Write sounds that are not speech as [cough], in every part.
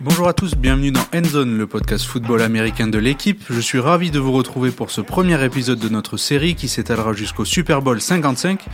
Bonjour à tous, bienvenue dans Endzone, le podcast football américain de l'équipe. Je suis ravi de vous retrouver pour ce premier épisode de notre série qui s'étalera jusqu'au Super Bowl 55.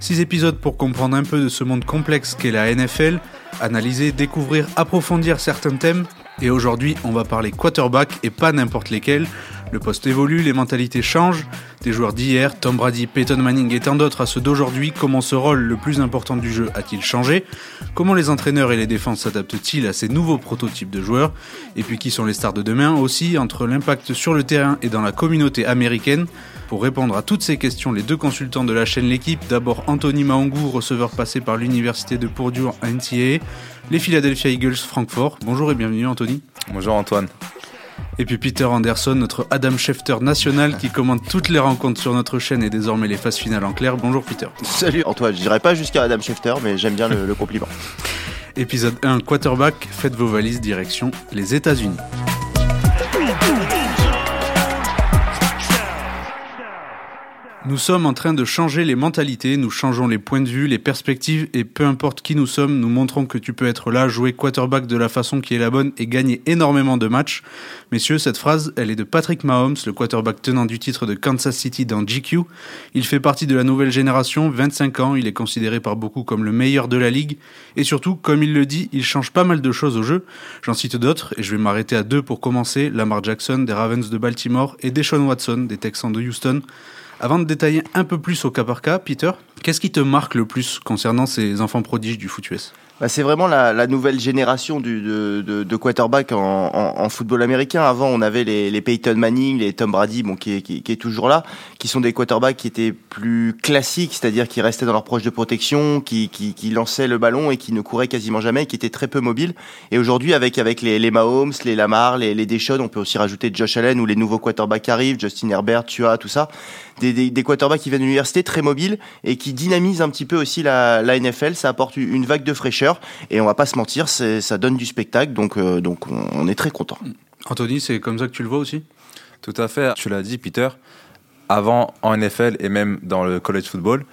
Six épisodes pour comprendre un peu de ce monde complexe qu'est la NFL, analyser, découvrir, approfondir certains thèmes. Et aujourd'hui, on va parler quarterback et pas n'importe lesquels. Le poste évolue, les mentalités changent. Des joueurs d'hier, Tom Brady, Peyton Manning et tant d'autres à ceux d'aujourd'hui, comment ce rôle le plus important du jeu a-t-il changé? Comment les entraîneurs et les défenses s'adaptent-ils à ces nouveaux prototypes de joueurs? Et puis qui sont les stars de demain aussi, entre l'impact sur le terrain et dans la communauté américaine? Pour répondre à toutes ces questions, les deux consultants de la chaîne L'équipe, d'abord Anthony Maongou, receveur passé par l'université de Purdue en NCAA, les Philadelphia Eagles Francfort. Bonjour et bienvenue Anthony. Bonjour Antoine. Et puis Peter Anderson, notre Adam Schefter national qui commande toutes les rencontres sur notre chaîne et désormais les phases finales en clair. Bonjour Peter. Salut Antoine, je dirais pas jusqu'à Adam Schefter, mais j'aime bien le, le compliment. Épisode 1, quarterback, faites vos valises direction les États-Unis. Nous sommes en train de changer les mentalités, nous changeons les points de vue, les perspectives et peu importe qui nous sommes, nous montrons que tu peux être là, jouer quarterback de la façon qui est la bonne et gagner énormément de matchs. Messieurs, cette phrase, elle est de Patrick Mahomes, le quarterback tenant du titre de Kansas City dans GQ. Il fait partie de la nouvelle génération, 25 ans, il est considéré par beaucoup comme le meilleur de la ligue et surtout, comme il le dit, il change pas mal de choses au jeu. J'en cite d'autres et je vais m'arrêter à deux pour commencer, Lamar Jackson des Ravens de Baltimore et Deshaun Watson des Texans de Houston. Avant de détailler un peu plus au cas par cas, Peter, qu'est-ce qui te marque le plus concernant ces enfants prodiges du foot US bah, c'est vraiment la, nouvelle génération de, de, en, football américain. Avant, on avait les, Peyton Manning, les Tom Brady, qui, est, toujours là, qui sont des quarterbacks qui étaient plus classiques, c'est-à-dire qui restaient dans leur proche de protection, qui, lançaient le ballon et qui ne couraient quasiment jamais, qui étaient très peu mobiles. Et aujourd'hui, avec, les, Mahomes, les Lamar, les, les on peut aussi rajouter Josh Allen ou les nouveaux quarterbacks qui arrivent, Justin Herbert, Tua, tout ça. Des, quarterbacks qui viennent de l'université, très mobiles et qui dynamisent un petit peu aussi la NFL. Ça apporte une vague de fraîcheur et on va pas se mentir, ça donne du spectacle, donc, euh, donc on, est très content. Anthony, c'est comme ça que tu le vois aussi? Tout à fait, tu l'as dit Peter, avant en NFL et même dans le college football,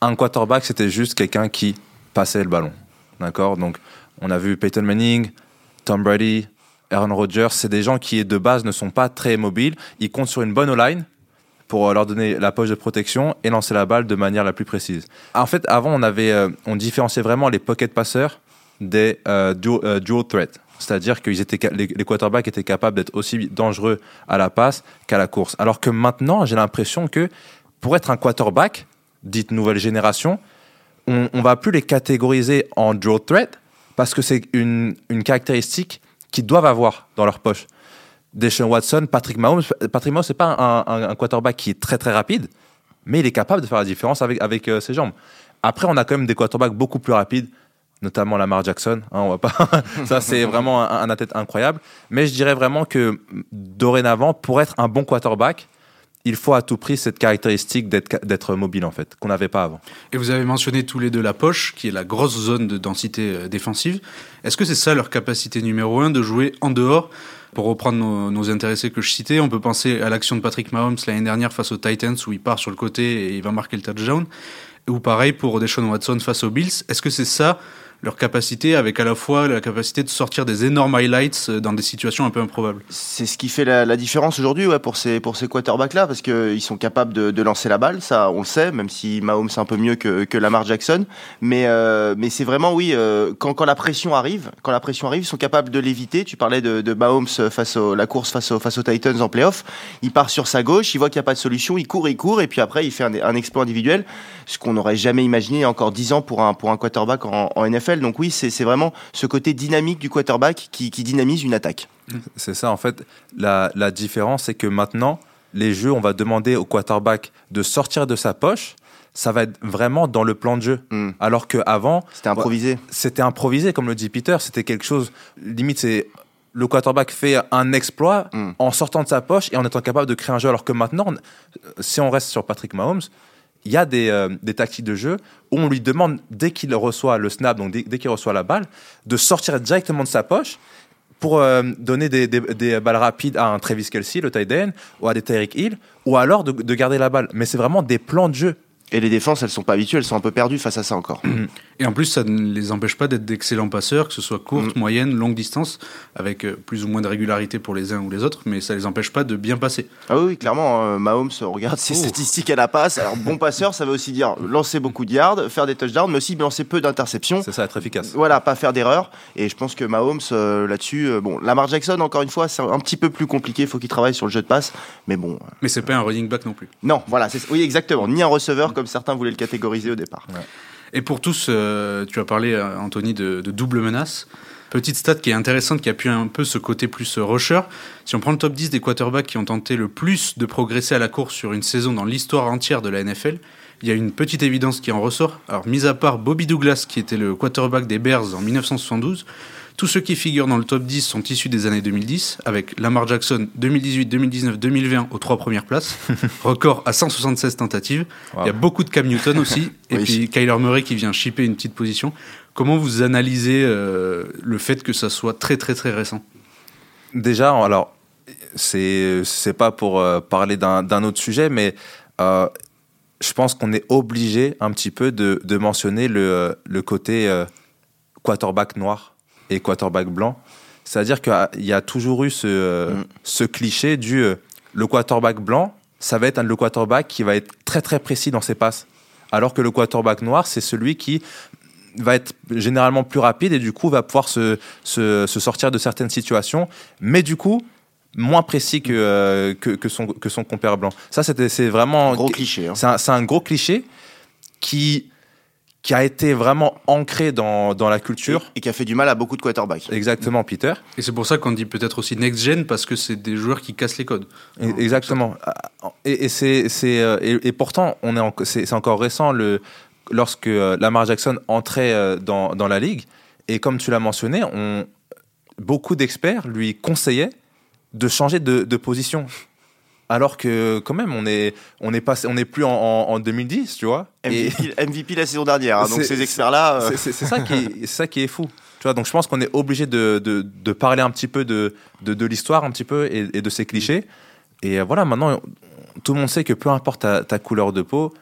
un quarterback c'était juste quelqu'un qui passait le ballon. D'accord? Donc on a vu Peyton Manning, Tom Brady, Aaron Rodgers, c'est des gens qui de base ne sont pas très mobiles, ils comptent sur une bonne O-line pour leur donner la poche de protection et lancer la balle de manière la plus précise. En fait, avant, on avait, euh, on différenciait vraiment les pocket passeurs des euh, dual, euh, dual threat. C'est-à-dire que les, les quarterbacks étaient capables d'être aussi dangereux à la passe qu'à la course. Alors que maintenant, j'ai l'impression que pour être un quarterback, dite nouvelle génération, on ne va plus les catégoriser en dual threat parce que c'est une, une caractéristique qu'ils doivent avoir dans leur poche. Deshaun Watson, Patrick Mahomes. Patrick Mahomes, c'est pas un, quarterback qui est très très rapide, mais il est capable de faire la différence avec, avec euh, ses jambes. Après, on a quand même des quarterbacks beaucoup plus rapides, notamment Lamar Jackson. Hein, on va pas. [laughs] Ça, c'est vraiment un, athlète incroyable. Mais je dirais vraiment que dorénavant, pour être un bon quarterback, il faut à tout prix cette caractéristique d'être mobile en fait, qu'on n'avait pas avant. Et vous avez mentionné tous les deux la poche, qui est la grosse zone de densité euh, défensive. Est-ce que c'est ça leur capacité numéro un de jouer en dehors? Pour reprendre nos, nos, intéressés que je citais, on peut penser à l'action de Patrick Mahomes l'année dernière face aux Titans où il part sur le côté et il va marquer le touchdown. Ou pareil pour Deshaun Watson face aux Bills. Est-ce que c'est ça leur capacité avec à la fois la capacité de sortir des énormes highlights dans des situations un peu improbables. C'est ce qui fait la, différence aujourd'hui ouais, pour ces, pour ces quarterbacks-là, parce qu'ils sont capables de, lancer la balle, ça on le sait, même si Mahomes c'est un peu mieux que, que Lamar Jackson. Mais, euh, mais c'est vraiment, oui, euh, quand, quand la pression arrive, quand la pression arrive, ils sont capables de l'éviter. Tu parlais de, Mahomes face à la course face, au, face aux Titans en playoff. Il part sur sa gauche, il voit qu'il n'y a pas de solution, il court, il court, et puis après il fait un, exploit individuel, ce qu'on n'aurait jamais imaginé encore 10 ans pour un, pour un quarterback en NFL. Donc oui, c'est vraiment ce côté dynamique du quarterback qui, qui dynamise une attaque. C'est ça, en fait. La, la différence, c'est que maintenant, les jeux, on va demander au quarterback de sortir de sa poche. Ça va être vraiment dans le plan de jeu. Mm. Alors qu'avant. C'était improvisé. C'était improvisé, comme le dit Peter. C'était quelque chose. Limite, c'est le quarterback fait un exploit mm. en sortant de sa poche et en étant capable de créer un jeu. Alors que maintenant, si on reste sur Patrick Mahomes, il y a des, euh, des, tactiques de jeu où on lui demande, dès qu'il reçoit le snap, donc dès, qu'il reçoit la balle, de sortir directement de sa poche pour euh, donner des, des, balles rapides à un Travis Kelsey, le tight end, ou à des Tyreek Hill, ou alors de garder la balle. Mais c'est vraiment des plans de jeu. Et les défenses, elles sont pas habituées, elles sont un peu perdues face à ça encore. [clears throat] Et en plus, ça ne les empêche pas d'être d'excellents passeurs, que ce soit courte, Mm. moyenne, longue distance, avec euh, plus ou moins de régularité pour les uns ou les autres, mais ça les empêche pas de bien passer. Ah oui, clairement, euh, Mahomes, regarde ses Oh. statistiques à la passe. Alors, bon passeur, ça veut aussi dire lancer beaucoup de yards, faire des touchdowns, mais aussi lancer peu d'interceptions. C'est ça, être efficace. Voilà, pas faire d'erreurs. Et je pense que Mahomes, euh, là-dessus, euh, bon, Lamar Jackson, encore une fois, c'est un petit peu plus compliqué. Il faut qu'il travaille sur le jeu de passe. Mais bon, euh, Mais c'est pas un running back non plus. non, voilà, c'est- oui, exactement. Ni un receveur comme certains voulaient le catégoriser au départ. Et pour tous, euh, tu as parlé, euh, Anthony, de, de double menace. Petite stat qui est intéressante, qui appuie un peu ce côté plus euh, rusher. Si on prend le top 10 des quarterbacks qui ont tenté le plus de progresser à la course sur une saison dans l'histoire entière de la NFL, il y a une petite évidence qui en ressort. Alors, mis à part Bobby Douglas, qui était le quarterback des Bears en 1972, tous ceux qui figurent dans le top 10 sont issus des années 2010, avec Lamar Jackson 2018, 2019, 2020 aux trois premières places, [laughs] record à 176 tentatives. Il y a beaucoup de Cam Newton aussi, [laughs] et Oui. puis Kyler Murray qui vient chipper une petite position. Comment vous analysez euh, le fait que ça soit très très très récent? Déjà, alors, c'est c'est pas pour euh, parler d'un d'un autre sujet, mais euh, je pense qu'on est obligé un petit peu de, de mentionner le, le côté quarterback noir et quarterback blanc. C'est-à-dire qu'il y a toujours eu ce, euh, Mm. ce cliché du euh, le quarterback blanc, ça va être un, le quarterback qui va être très très précis dans ses passes. Alors que le quarterback noir, c'est celui qui va être généralement plus rapide et du coup va pouvoir se, se, se sortir de certaines situations, mais du coup moins précis que, euh, que, que son, que son compère blanc. Ça, c'est vraiment... Gros cliché. hein. C'est un, c'est un gros cliché qui, qui a été vraiment ancré dans, dans la culture. Et qui a fait du mal à beaucoup de quarterbacks. Exactement, Peter. Et c'est pour ça qu'on dit peut-être aussi next-gen, parce que c'est des joueurs qui cassent les codes. Exactement. Et, et c'est, c'est, euh, et, et pourtant, on est en- c'est, c'est encore récent le, lorsque euh, Lamar Jackson entrait euh, dans, dans la ligue. Et comme tu l'as mentionné, on, beaucoup d'experts lui conseillaient de changer de, de position. Alors que quand même, on est, on est, passé, on est plus en, en- en 2010, tu vois. Et MVP, [laughs] la saison dernière. hein, donc ces experts-là. euh, c'est- ça, qui est- ça qui est fou. Tu vois, donc je pense qu'on est obligé de, de, de parler un petit peu de, de, de l'histoire un petit peu et, et de ces clichés. Et voilà, maintenant, tout le monde sait que peu importe ta, ta couleur de peau,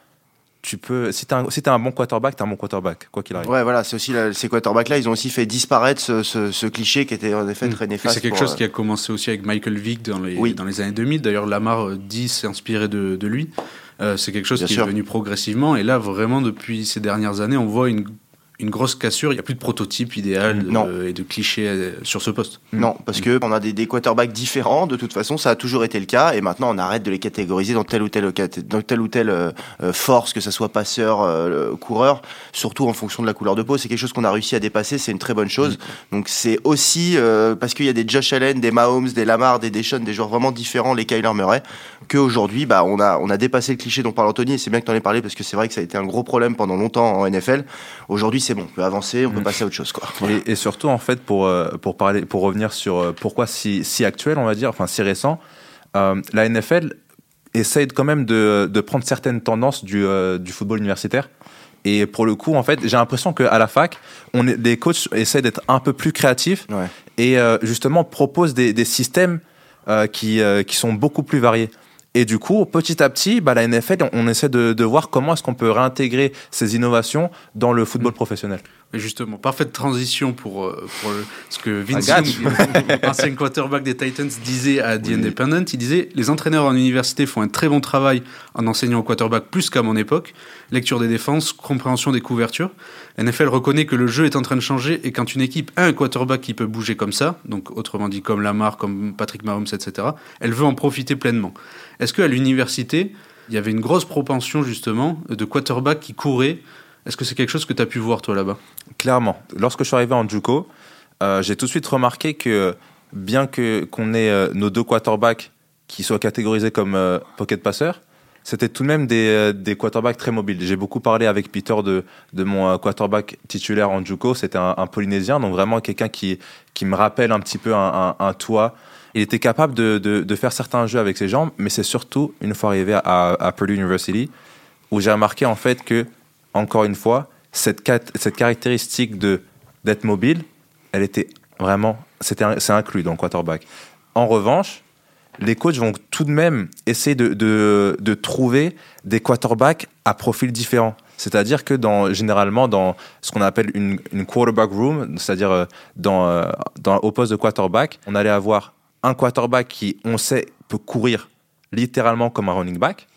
tu peux, si tu un, si t'as un bon quarterback, tu un bon quarterback, quoi qu'il arrive. Ouais, voilà, c'est aussi la- ces quarterbacks-là, ils ont aussi fait disparaître ce, ce- ce cliché qui était en effet très Et néfaste. C'est quelque pour, chose euh, qui a commencé aussi avec Michael Vick dans les, Oui. dans les années 2000. D'ailleurs, Lamar euh, dit s'est inspiré de, de lui. Euh, c'est quelque chose Bien qui sûr. est venu progressivement. Et là, vraiment, depuis ces dernières années, on voit une, une grosse cassure. Il n'y a plus de prototype idéal euh, et de clichés euh, sur ce poste. Non, parce que on a des, des quarterbacks différents. De toute façon, ça a toujours été le cas, et maintenant on arrête de les catégoriser dans telle ou telle cat- dans telle ou telle euh, force, que ça soit passeur, euh, coureur, surtout en fonction de la couleur de peau. C'est quelque chose qu'on a réussi à dépasser. C'est une très bonne chose. Donc c'est aussi euh, parce qu'il y a des Josh Allen, des Mahomes, des Lamar, des Deshaun, des joueurs vraiment différents, les Kyler Murray, qu'aujourd'hui, bah on a on a dépassé le cliché dont parle Anthony. Et c'est bien que tu en aies parlé parce que c'est vrai que ça a été un gros problème pendant longtemps en NFL. Aujourd'hui, c'est bon, on peut avancer, on peut Mm. passer à autre chose, quoi. Et, et surtout, en fait, pour, euh, pour, parler, pour revenir sur euh, pourquoi si, si actuel, on va dire, enfin si récent, euh, la NFL essaye quand même de, de prendre certaines tendances du, euh, du football universitaire. Et pour le coup, en fait, j'ai l'impression qu'à la fac, on est, les coachs essaient d'être un peu plus créatifs Ouais. et euh, justement proposent des, des systèmes euh, qui, euh, qui sont beaucoup plus variés. Et du coup, petit à petit, bah, la NFL, on, on essaie de, de voir comment est-ce qu'on peut réintégrer ces innovations dans le football professionnel. Et justement, parfaite transition pour, euh, pour le- ce que Vince I got Young, [laughs] ancien quarterback des Titans, disait à The Independent. Il disait Les entraîneurs en université font un très bon travail en enseignant au quarterback plus qu'à mon époque. Lecture des défenses, compréhension des couvertures. NFL reconnaît que le jeu est en train de changer et quand une équipe a un quarterback qui peut bouger comme ça, donc autrement dit comme Lamar, comme Patrick Mahomes, etc., elle veut en profiter pleinement. Est-ce qu'à l'université, il y avait une grosse propension justement de quarterback qui couraient Est-ce que c'est quelque chose que tu as pu voir toi là-bas? Clairement. Lorsque je suis arrivé en JUCO, euh, j'ai tout de suite remarqué que bien que qu'on ait euh, nos deux quarterbacks qui soient catégorisés comme euh, pocket passeurs, c'était tout de même des, des quarterbacks très mobiles. J'ai beaucoup parlé avec Peter de, de mon quarterback titulaire en JUCO. C'était un, un Polynésien, donc vraiment quelqu'un qui, qui me rappelle un petit peu un, un, un toit. Il était capable de, de, faire certains jeux avec ses jambes, mais c'est surtout une fois arrivé à, Purdue University où j'ai remarqué en fait que, encore une fois, cette, cette caractéristique d'être mobile, elle était vraiment, c'est inclus dans le quarterback. En revanche, les coachs vont tout de même essayer de, de, de trouver des quarterbacks à profil différent. C'est-à-dire que dans, généralement, dans ce qu'on appelle une, une, quarterback room, c'est-à-dire euh, dans, euh, dans, au poste de quarterback, on allait avoir un quarterback qui, on sait, peut courir littéralement comme un running back,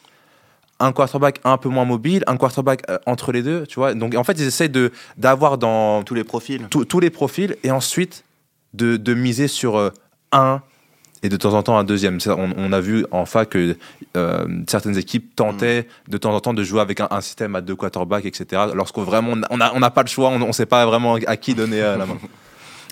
un quarterback un peu moins mobile, un quarterback euh, entre les deux, tu vois. Donc en fait, ils essayent de d'avoir dans tous les profils, tous les profils, et ensuite de, de miser sur un et de temps en temps un deuxième. On, a vu en fac que euh, certaines équipes tentaient mm. de temps en temps de jouer avec un, système à deux quarterbacks, etc. Lorsqu'on vraiment on n'a on a pas le choix, on ne sait pas vraiment à qui donner euh, la main. [laughs]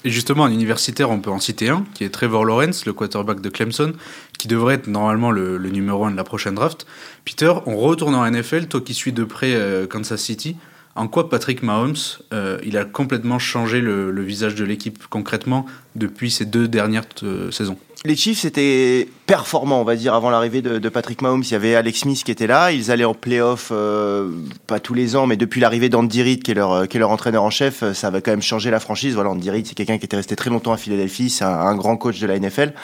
Et justement, un universitaire, on peut en citer un, qui est Trevor Lawrence, le quarterback de Clemson, qui devrait être normalement le, numéro un de la prochaine draft. Peter, on retourne en NFL, toi qui suis de près euh, Kansas City. En quoi Patrick Mahomes, il a complètement changé le, visage de l'équipe concrètement depuis ces deux dernières saisons? Les Chiefs étaient performants, on va dire, avant l'arrivée de, Patrick Mahomes. Il y avait Alex Smith qui était là. Ils allaient en playoff, euh, pas tous les ans, mais depuis l'arrivée d'Andy Reid, qui est, leur, qui est leur entraîneur en chef, ça va quand même changer la franchise. Voilà, Andy Reid, c'est quelqu'un qui était resté très longtemps à Philadelphie. C'est un grand coach de la NFL.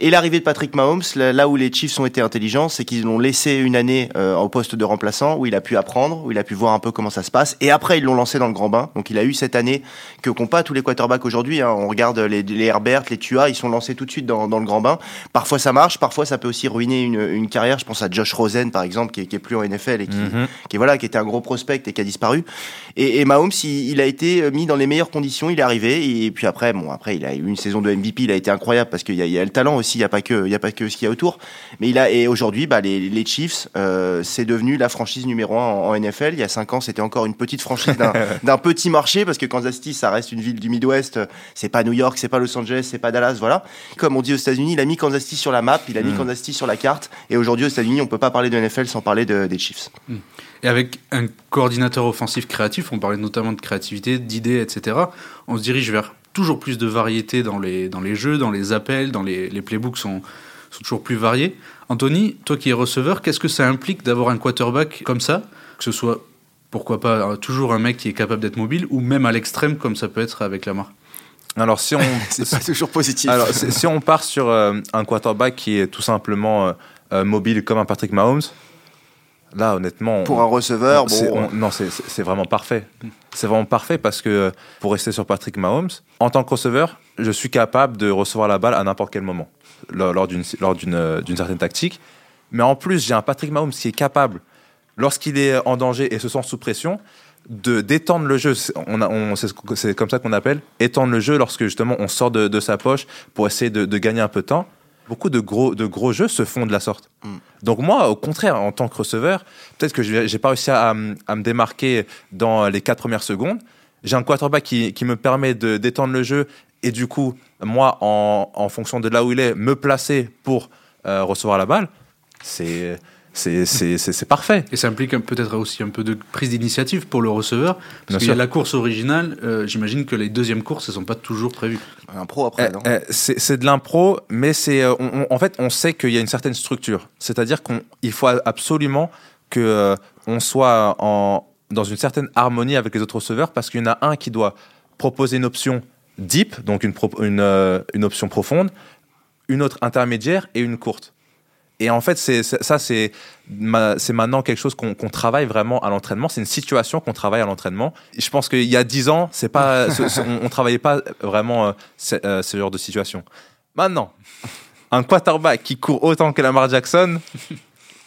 Et l'arrivée de Patrick Mahomes, là où les Chiefs ont été intelligents, c'est qu'ils l'ont laissé une année euh, au poste de remplaçant, où il a pu apprendre, où il a pu voir un peu comment ça se passe. Et après, ils l'ont lancé dans le grand bain. Donc il a eu cette année que qu'ont pas tous les quarterbacks aujourd'hui. Hein. On regarde les, les, Herbert, les Tua, ils sont lancés tout de suite dans, dans, le grand bain. Parfois ça marche, parfois ça peut aussi ruiner une, une carrière. Je pense à Josh Rosen, par exemple, qui qui est plus en NFL et qui, mm-hmm. qui, voilà, qui était un gros prospect et qui a disparu. Et, et Mahomes, il, il, a été mis dans les meilleures conditions. Il est arrivé et puis après, bon, après il a eu une saison de MVP. Il a été incroyable parce qu'il y, y, a le talent aussi. Il y a pas que, il y a pas que ce qu'il y a autour. Mais il a et aujourd'hui, bah, les, les Chiefs, euh, c'est devenu la franchise numéro un en, NFL. Il y a cinq ans, c'était encore une petite franchise [laughs] d'un petit marché parce que Kansas City, ça reste une ville du Midwest. C'est pas New York, c'est pas Los Angeles, c'est pas Dallas, voilà. Comme on dit aux États-Unis, il a mis Kansas City sur la map, il a mis mm. Kansas City sur la carte. Et aujourd'hui, aux États-Unis, on peut pas parler de NFL sans parler de, des Chiefs. Mm. Et avec un coordinateur offensif créatif, on parlait notamment de créativité, d'idées, etc. On se dirige vers toujours plus de variété dans les, dans les jeux, dans les appels, dans les, les playbooks sont, sont toujours plus variés. Anthony, toi qui es receveur, qu'est-ce que ça implique d'avoir un quarterback comme ça? Que ce soit, pourquoi pas, euh, toujours un mec qui est capable d'être mobile, ou même à l'extrême, comme ça peut être avec Lamar? Alors si on [laughs] c'est pas toujours positif. Alors si on part sur euh, un quarterback qui est tout simplement euh, mobile comme un Patrick Mahomes, là honnêtement pour un receveur, bon, non c'est vraiment parfait. C'est vraiment parfait parce que pour rester sur Patrick Mahomes, en tant que receveur, je suis capable de recevoir la balle à n'importe quel moment lors, d'une euh, d'une certaine tactique. Mais en plus, j'ai un Patrick Mahomes qui est capable, lorsqu'il est en danger et se sent sous pression, de d'étendre le jeu. On, on c'est comme ça qu'on appelle étendre le jeu lorsque justement on sort de, de sa poche pour essayer de, de, gagner un peu de temps. Beaucoup de gros, de gros jeux se font de la sorte. Mm. Donc moi, au contraire, en tant que receveur, peut-être que je n'ai pas réussi à, à, me démarquer dans les quatre premières secondes. J'ai un quarterback qui, qui me permet d'étendre le jeu et du coup, moi, en, en, fonction de là où il est, me placer pour euh, recevoir la balle, c'est c'est parfait. Et ça implique peut-être aussi un peu de prise d'initiative pour le receveur. Parce qu'il y a la course originale, euh, j'imagine que les deuxièmes courses, elles ne sont pas toujours prévues. Un pro après, non eh, eh, C'est de l'impro, mais c'est euh, en fait, on sait qu'il y a une certaine structure. C'est-à-dire qu'il faut absolument que on soit en, dans une certaine harmonie avec les autres receveurs parce qu'il y en a un qui doit proposer une option deep, donc une, une, euh, une, option profonde, une autre intermédiaire et une courte. Et en fait, c'est, ça, c'est, c'est maintenant quelque chose qu'on, travaille vraiment à l'entraînement. C'est une situation qu'on travaille à l'entraînement. Je pense qu'il y a dix ans, c'est pas, on, ne travaillait pas vraiment euh, euh, ce, genre de situation. Maintenant, un quarterback qui court autant que Lamar Jackson,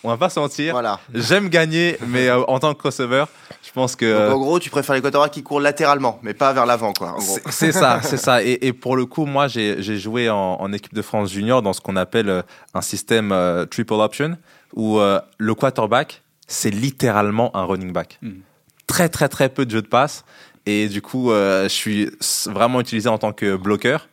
on va pas se mentir. Voilà. J'aime gagner, mais en tant que receveur, je pense que. en gros, tu préfères les quarterbacks qui courent latéralement, mais pas vers l'avant, quoi. C'est ça, [laughs] c'est ça. Et, pour le coup, moi, j'ai joué en, équipe de France junior dans ce qu'on appelle euh, un système euh, triple option, où euh, le quarterback, c'est littéralement un running back. Hmm. Très, très, très peu de jeux de passe. Et du coup, je suis vraiment utilisé en tant que bloqueur.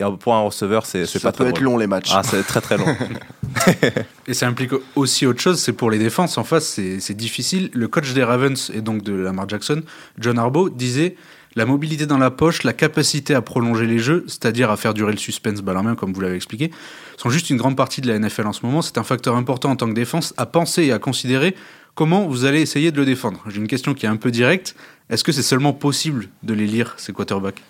Et pour un receveur, c'est pas très Ça peut être long les matchs. Ah, c'est très très long. [laughs] et ça implique aussi autre chose, c'est pour les défenses en face, c'est difficile. Le coach des Ravens et donc de Lamar Jackson, John Harbaugh, disait la mobilité dans la poche, la capacité à prolonger les jeux, c'est-à-dire à faire durer le suspense balle en main, comme vous l'avez expliqué, sont juste une grande partie de la NFL en ce moment. C'est un facteur important en tant que défense à penser et à considérer comment vous allez essayer de le défendre. J'ai une question qui est un peu directe. Est-ce que c'est seulement possible de les lire, ces quarterbacks?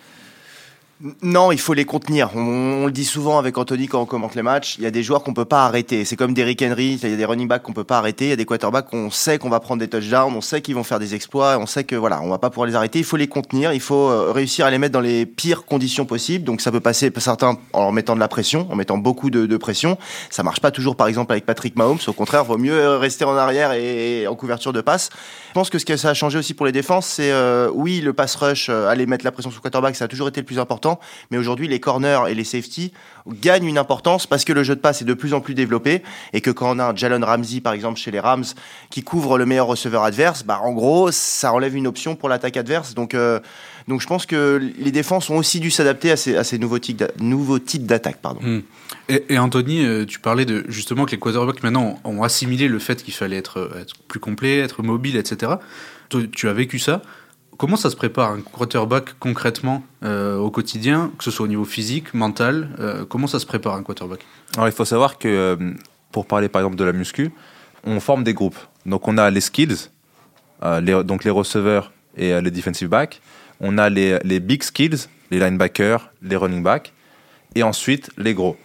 Non, il faut les contenir. On, le dit souvent avec Anthony quand on commente les matchs. Il y a des joueurs qu'on peut pas arrêter. C'est comme Derrick Henry. Il y a des running backs qu'on peut pas arrêter. Il y a des quarterbacks qu'on sait qu'on va prendre des touchdowns. On sait qu'ils vont faire des exploits. On sait que voilà, on va pas pouvoir les arrêter. Il faut les contenir. Il faut euh, réussir à les mettre dans les pires conditions possibles. Donc ça peut passer certains en mettant de la pression, en mettant beaucoup de, pression. Ça marche pas toujours, par exemple, avec Patrick Mahomes. Au contraire, vaut mieux euh, rester en arrière et en couverture de passe. Je pense que ce que ça a changé aussi pour les défenses, c'est euh, oui, le pass rush, aller mettre la pression sur le quarterback, ça a toujours été le plus important. Mais aujourd'hui, les corners et les safety gagnent une importance parce que le jeu de passe est de plus en plus développé et que quand on a un Jalen Ramsey, par exemple, chez les Rams, qui couvre le meilleur receveur adverse, bah, en gros, ça enlève une option pour l'attaque adverse. Donc, euh, donc je pense que les défenses ont aussi dû s'adapter à ces, nouveaux types d'attaques. Hmm. Et, Anthony, euh, tu parlais justement que les quarterbacks maintenant ont assimilé le fait qu'il fallait être, être, plus complet, être mobile, etc. Tu as vécu ça. Comment ça se prépare un quarterback concrètement euh, au quotidien, que ce soit au niveau physique, mental euh, Comment ça se prépare un quarterback? Alors il faut savoir que euh, pour parler par exemple de la muscu, on forme des groupes. Donc on a les skills, les, donc les receveurs et les defensive backs. On a les, les big skills, les linebackers, les running backs. Et ensuite les gros.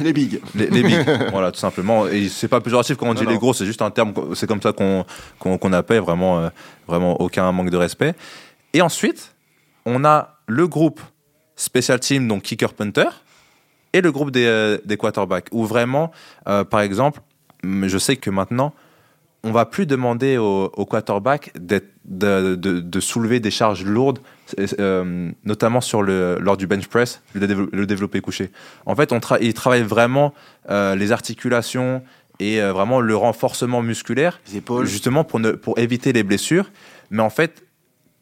Les bigs. Les, les bigs, [laughs] voilà, tout simplement. Et c'est pas péjoratif quand on dit non, les gros, c'est juste un terme, c'est comme ça qu'on qu'on qu appelle, vraiment, euh, vraiment aucun manque de respect. Et ensuite, on a le groupe special team, donc kicker punter, et le groupe des, euh, des quarterbacks, où vraiment, euh, par exemple, je sais que maintenant, on va plus demander au, au quarterback de, de, de, soulever des charges lourdes, euh, notamment sur le, lors du bench press, le, le développé couché. En fait, on tra il travaille vraiment euh, les articulations et euh, vraiment le renforcement musculaire, les épaules. justement pour, ne, pour éviter les blessures. Mais en fait,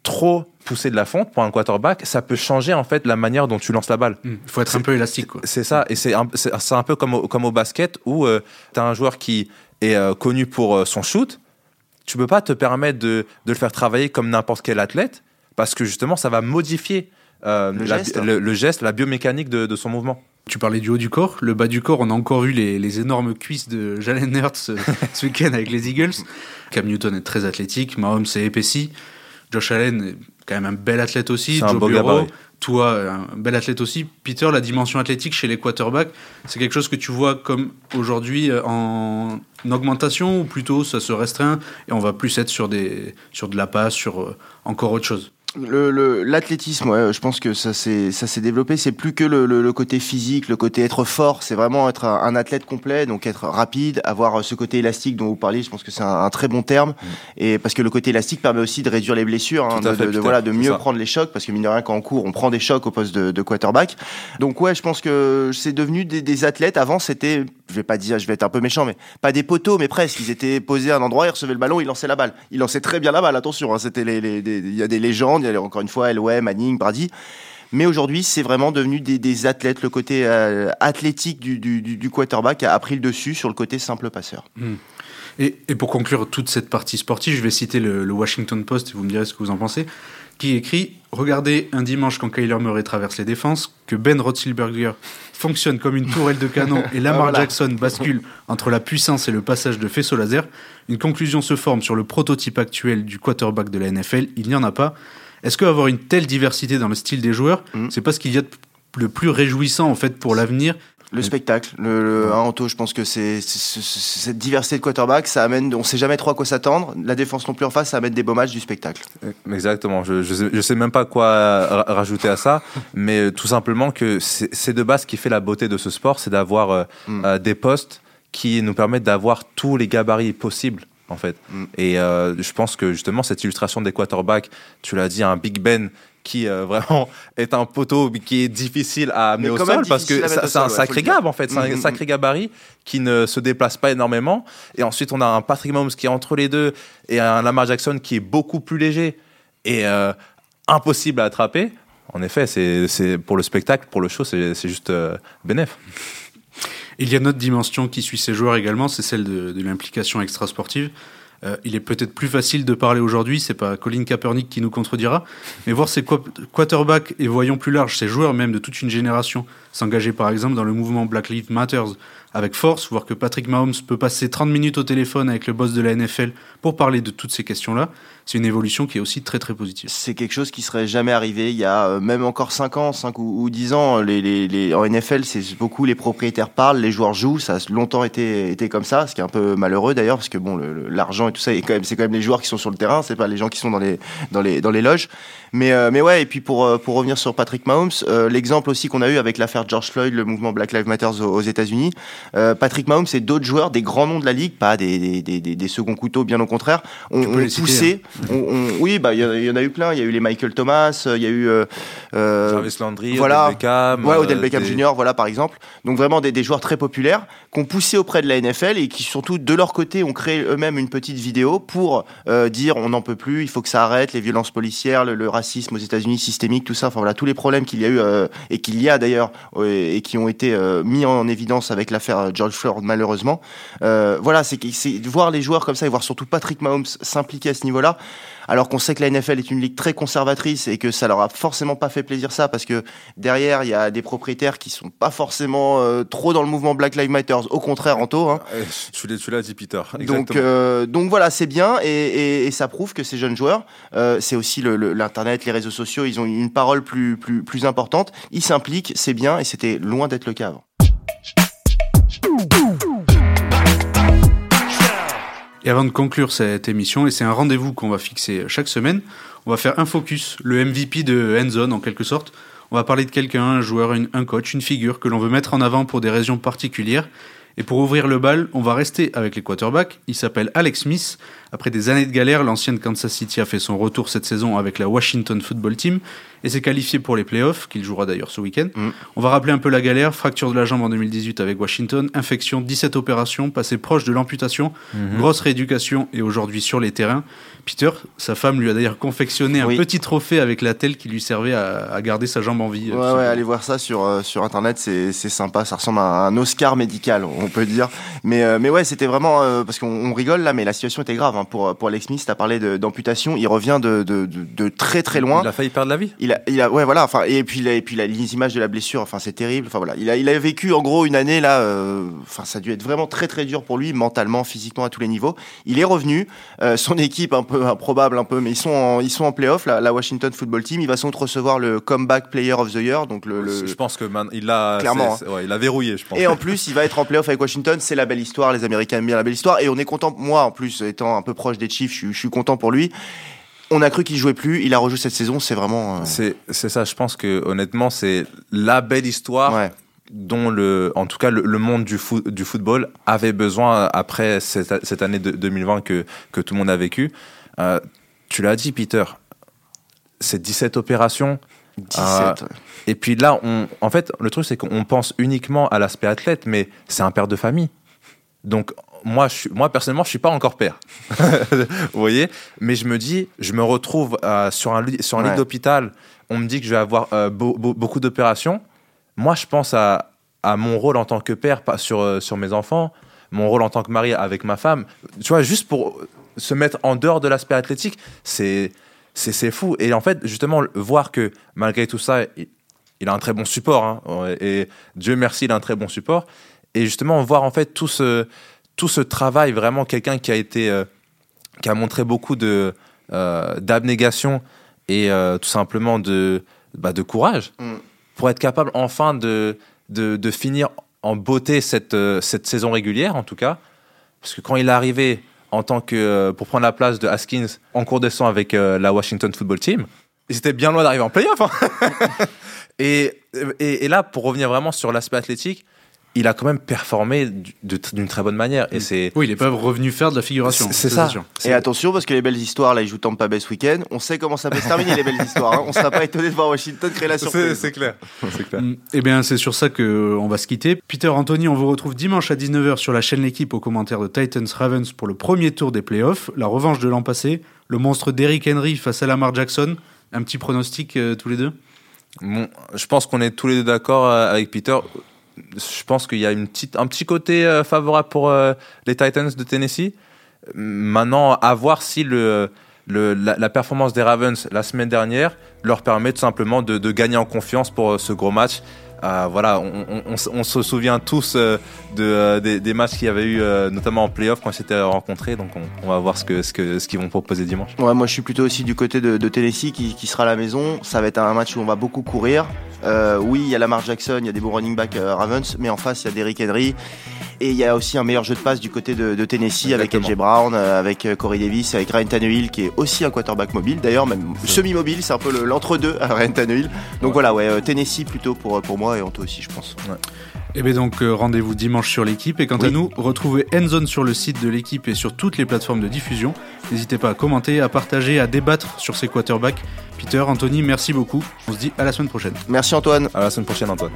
trop pousser de la fonte pour un quarterback, ça peut changer en fait la manière dont tu lances la balle. Il mmh. faut être un peu élastique. C'est ça, et c'est un, un, peu comme au, comme au basket où euh, tu as un joueur qui est euh, connu pour euh, son shoot, tu peux pas te permettre de, de le faire travailler comme n'importe quel athlète parce que justement ça va modifier euh, le, la, geste. Le, le, geste. la biomécanique de, de, son mouvement. Tu parlais du haut du corps, le bas du corps, on a encore vu les, les énormes cuisses de [laughs] Jalen Hurts ce week-end avec les Eagles. Cam Newton est très athlétique, Mahomes est épaissi, Josh Allen est quand même un bel athlète aussi, Joe Burrow, toi, un bel athlète aussi. Peter, la dimension athlétique chez les quarterbacks, c'est quelque chose que tu vois comme aujourd'hui en augmentation ou plutôt ça se restreint et on va plus être sur, des, sur de la passe, sur euh, encore autre chose? L'athlétisme, ouais, je pense que ça s'est ça s'est développé. C'est plus que le, le, le, côté physique, le côté être fort. C'est vraiment être un, un, athlète complet, donc être rapide, avoir ce côté élastique dont vous parliez. Je pense que c'est un, un, très bon terme. Mmh. Et parce que le côté élastique permet aussi de réduire les blessures, hein, de, fait, de, de voilà, de mieux prendre les chocs. Parce que mine de rien, quand on court, on prend des chocs au poste de, de quarterback. Donc ouais, je pense que c'est devenu des, des, athlètes. Avant, c'était, je vais pas dire, je vais être un peu méchant, mais pas des poteaux, mais presque. Ils étaient posés à un endroit, ils recevaient le ballon, ils lançaient la balle. Ils lançaient très bien la balle. Attention, hein, c'était les, les, il y a des légendes, il y a encore une fois ouais, Manning, Brady. Mais aujourd'hui, c'est vraiment devenu des, des, athlètes. Le côté euh, athlétique du, du, du, quarterback a, pris le dessus sur le côté simple passeur. Mmh. Et, et, pour conclure toute cette partie sportive, je vais citer le, le, Washington Post, et vous me direz ce que vous en pensez, qui écrit Regardez un dimanche quand Kyler Murray traverse les défenses, que Ben Roethlisberger fonctionne comme une tourelle de canon [laughs] et Lamar voilà. Jackson bascule entre la puissance et le passage de faisceau laser. Une conclusion se forme sur le prototype actuel du quarterback de la NFL. Il n'y en a pas. Est-ce qu'avoir une telle diversité dans le style des joueurs, mmh. c'est pas ce qu'il y a de le plus réjouissant en fait pour l'avenir? Le spectacle, le, le ouais. Anto, je pense que c'est cette diversité de quarterback, ça amène, on sait jamais trop à quoi s'attendre. La défense non plus en face, ça amène des beaux matchs du spectacle. Exactement. Je, je, sais, je sais même pas quoi rajouter à ça, [laughs] mais tout simplement que c'est de base ce qui fait la beauté de ce sport, c'est d'avoir euh, mm. euh, des postes qui nous permettent d'avoir tous les gabarits possibles en fait. Mm. Et euh, je pense que justement cette illustration des quarterbacks, tu l'as dit, un Big Ben qui euh, [laughs] vraiment est un poteau qui est difficile à amener au sol parce que c'est un sacré gab en fait, c'est un sacré gabarit qui ne se déplace pas énormément. Et ensuite on a un Patrick Mahomes qui est entre les deux et un Lamar Jackson qui est beaucoup plus léger et euh, impossible à attraper. En effet, c'est pour le spectacle, pour le show, c'est juste bénéf. Il y a une autre dimension qui suit ces joueurs également, c'est celle de, l'implication extrasportive. Euh, il est peut-être plus facile de parler aujourd'hui, c'est pas Colin Kaepernick qui nous contredira, mais voir ces quarterbacks et voyons plus large, ces joueurs même de toute une génération s'engager par exemple dans le mouvement Black Lives Matter avec force, voir que Patrick Mahomes peut passer 30 minutes au téléphone avec le boss de la NFL pour parler de toutes ces questions-là, c'est une évolution qui est aussi très très positive. C'est quelque chose qui serait jamais arrivé il y a euh, même encore 5 ans, 5 ou, 10 ans. Les, les, les en NFL, c'est beaucoup les propriétaires parlent, les joueurs jouent. Ça a longtemps été, été comme ça, ce qui est un peu malheureux d'ailleurs, parce que bon, l'argent et tout ça, c'est quand, même, les joueurs qui sont sur le terrain, c'est pas les gens qui sont dans les, dans les, dans les loges. Mais, euh, mais ouais, et puis pour, euh, pour revenir sur Patrick Mahomes, l'exemple aussi qu'on a eu avec l'affaire George Floyd, le mouvement Black Lives Matter aux, États-Unis, Patrick Mahomes et d'autres joueurs, des grands noms de la ligue, pas des, des, des, des, seconds couteaux, bien au contraire, ont, poussé. Hein. oui, bah il y, en a eu plein. Il y a eu les Michael Thomas, euh, il y a eu euh, euh, Jarvis Landry, voilà, Odell Beckham, ouais, Odell Beckham Jr. Voilà par exemple. Donc vraiment des, joueurs très populaires qu'on poussé auprès de la NFL et qui surtout de leur côté ont créé eux-mêmes une petite vidéo pour dire on n'en peut plus, il faut que ça arrête, les violences policières, le, racisme aux États-Unis systémique, tout ça. Enfin voilà tous les problèmes qu'il y a eu et qu'il y a d'ailleurs et qui ont été mis en évidence avec l'affaire George Floyd malheureusement. voilà, c'est voir les joueurs comme ça et voir surtout Patrick Mahomes s'impliquer à ce niveau-là alors qu'on sait que la NFL est une ligue très conservatrice et que ça leur a forcément pas fait plaisir ça parce que derrière il y a des propriétaires qui sont pas forcément euh, trop dans le mouvement Black Lives Matter, au contraire Anto. Hein. Tu l'as dit Peter. Donc euh, donc voilà c'est bien et, ça prouve que ces jeunes joueurs, euh, c'est aussi l'internet, les réseaux sociaux, ils ont une parole plus plus plus importante, ils s'impliquent, c'est bien et c'était loin d'être le cas avant. Et avant de conclure cette émission, et c'est un rendez-vous qu'on va fixer chaque semaine, on va faire un focus, le MVP de Endzone en quelque sorte. On va parler de quelqu'un, un joueur, un coach, une figure que l'on veut mettre en avant pour des raisons particulières. Et pour ouvrir le bal, on va rester avec les quarterbacks. Il s'appelle Alex Smith. Après des années de galère, l'ancienne Kansas City a fait son retour cette saison avec la Washington Football Team et s'est qualifié pour les playoffs, qu'il jouera d'ailleurs ce week-end. Mm. On va rappeler un peu la galère, fracture de la jambe en 2018 avec Washington, infection, 17 opérations, passé proche de l'amputation, mm-hmm. grosse rééducation et aujourd'hui sur les terrains. Peter, sa femme lui a d'ailleurs confectionné un petit trophée avec la telle qui lui servait à, garder sa jambe en vie. Ouais, ouais allez voir ça sur, euh, sur internet, c'est sympa, ça ressemble à un Oscar médical, on peut dire. Mais, euh, mais ouais, c'était vraiment, euh, parce qu'on rigole là, mais la situation était grave hein, pour, pour Alex Smith, tu as parlé d'amputation, il revient de, de, de, très très loin. Il a failli perdre la vie il a, ouais, voilà. Enfin, et puis, et puis les images de la blessure. Enfin, c'est terrible. Enfin voilà, il a, il a vécu en gros une année là. Euh, enfin, ça a dû être vraiment très très dur pour lui, mentalement, physiquement, à tous les niveaux. Il est revenu. Euh, son équipe un peu improbable, un peu, mais ils sont en, ils sont en playoff. La, la Washington Football Team. Il va sans doute recevoir le comeback Player of the Year. Donc le, je pense que il a clairement, ouais, il a verrouillé. Je pense. Et en [laughs] plus, il va être en playoff avec Washington. C'est la belle histoire. Les Américains aiment bien la belle histoire. Et on est content. Moi, en plus, étant un peu proche des Chiefs, je, je suis content pour lui on a cru qu'il jouait plus, il a rejoué cette saison, c'est vraiment. Euh, c'est ça, je pense que honnêtement, c'est la belle histoire. dont le, en tout cas le, monde du, du football avait besoin après cette, année de 2020 que, que tout le monde a vécu. Euh, tu l'as dit, Peter, c'est 17 opérations. 17. Euh, et puis là, on, en fait, le truc, c'est qu'on pense uniquement à l'aspect athlète, mais c'est un père de famille. Donc, moi, je, moi personnellement, je suis pas encore père. [laughs] Vous voyez? Mais je me dis, je me retrouve euh, sur un, sur un lit d'hôpital. On me dit que je vais avoir euh, beaucoup d'opérations. Moi, je pense à, à, mon rôle en tant que père pas sur, euh, sur mes enfants, mon rôle en tant que mari avec ma femme. Tu vois, juste pour se mettre en dehors de l'aspect athlétique, c'est c'est fou. Et en fait, justement, voir que malgré tout ça, il, a un très bon support. Hein, et Dieu merci, il a un très bon support. Et justement, voir en fait tout ce tout ce travail, vraiment quelqu'un qui a été, euh, qui a montré beaucoup de euh, d'abnégation et euh, tout simplement de, bah, de courage mm. pour être capable enfin de, de, de, finir en beauté cette, cette saison régulière, en tout cas. Parce que quand il est arrivé en tant que pour prendre la place de Haskins en cours de sang avec la Washington Football Team, ils étaient bien loin d'arriver en playoff. Hein. [laughs] et, et, et, là, pour revenir vraiment sur l'aspect athlétique, il a quand même performé d'une très bonne manière. Et mm. c'est oui, il est pas revenu faire de la figuration. C'est ça. Et attention, parce que les belles histoires, là, ils jouent Tampa Bay ce week-end. On sait comment ça peut se terminer, les belles histoires. Hein. On sera pas étonné de voir Washington créer la surprise. C'est clair. clair. Mm. Eh bien, c'est sur ça qu'on va se quitter. Peter Anthony, on vous retrouve dimanche à 19h sur la chaîne L'équipe aux commentaires de Titans Ravens pour le premier tour des playoffs, la revanche de l'an passé, le monstre d'Eric Henry face à Lamar Jackson. Un petit pronostic euh, tous les deux? Bon, Je pense qu'on est tous les deux d'accord euh, avec Peter je pense qu'il y a un petit côté euh, favorable pour euh, les Titans de Tennessee. Maintenant, à voir si la, performance des Ravens la semaine dernière leur permet tout simplement de, gagner en confiance pour euh, ce gros match. Voilà, on, se souvient tous de, des, des matchs qu'il y avait eu, notamment en playoff quand ils s'étaient rencontrés. Donc, on, va voir ce qu'ils vont proposer dimanche. Ouais, moi je suis plutôt aussi du côté de, de Tennessee qui, qui sera à la maison. Ça va être un match où on va beaucoup courir. Euh, oui, il y a Lamar Jackson, il y a des bons running backs euh, Ravens, mais en face il y a Derrick Henry. Et il y a aussi un meilleur jeu de passe du côté de, de Tennessee Exactement. avec AJ Brown, euh, avec Corey Davis, avec Ryan Tannehill qui est aussi un quarterback mobile. D'ailleurs, même semi-mobile, c'est un peu le- l'entre-deux à Ryan Tannehill. Donc Ouais. voilà, ouais, Tennessee plutôt pour, pour moi et Anto aussi, je pense. Et bien donc euh, rendez-vous dimanche sur l'équipe et quant à nous, retrouvez Endzone sur le site de l'équipe et sur toutes les plateformes de diffusion. N'hésitez pas à commenter, à partager, à débattre sur ces quarterbacks. Peter, Anthony, merci beaucoup. On se dit à la semaine prochaine. Merci Antoine. À la semaine prochaine, Antoine.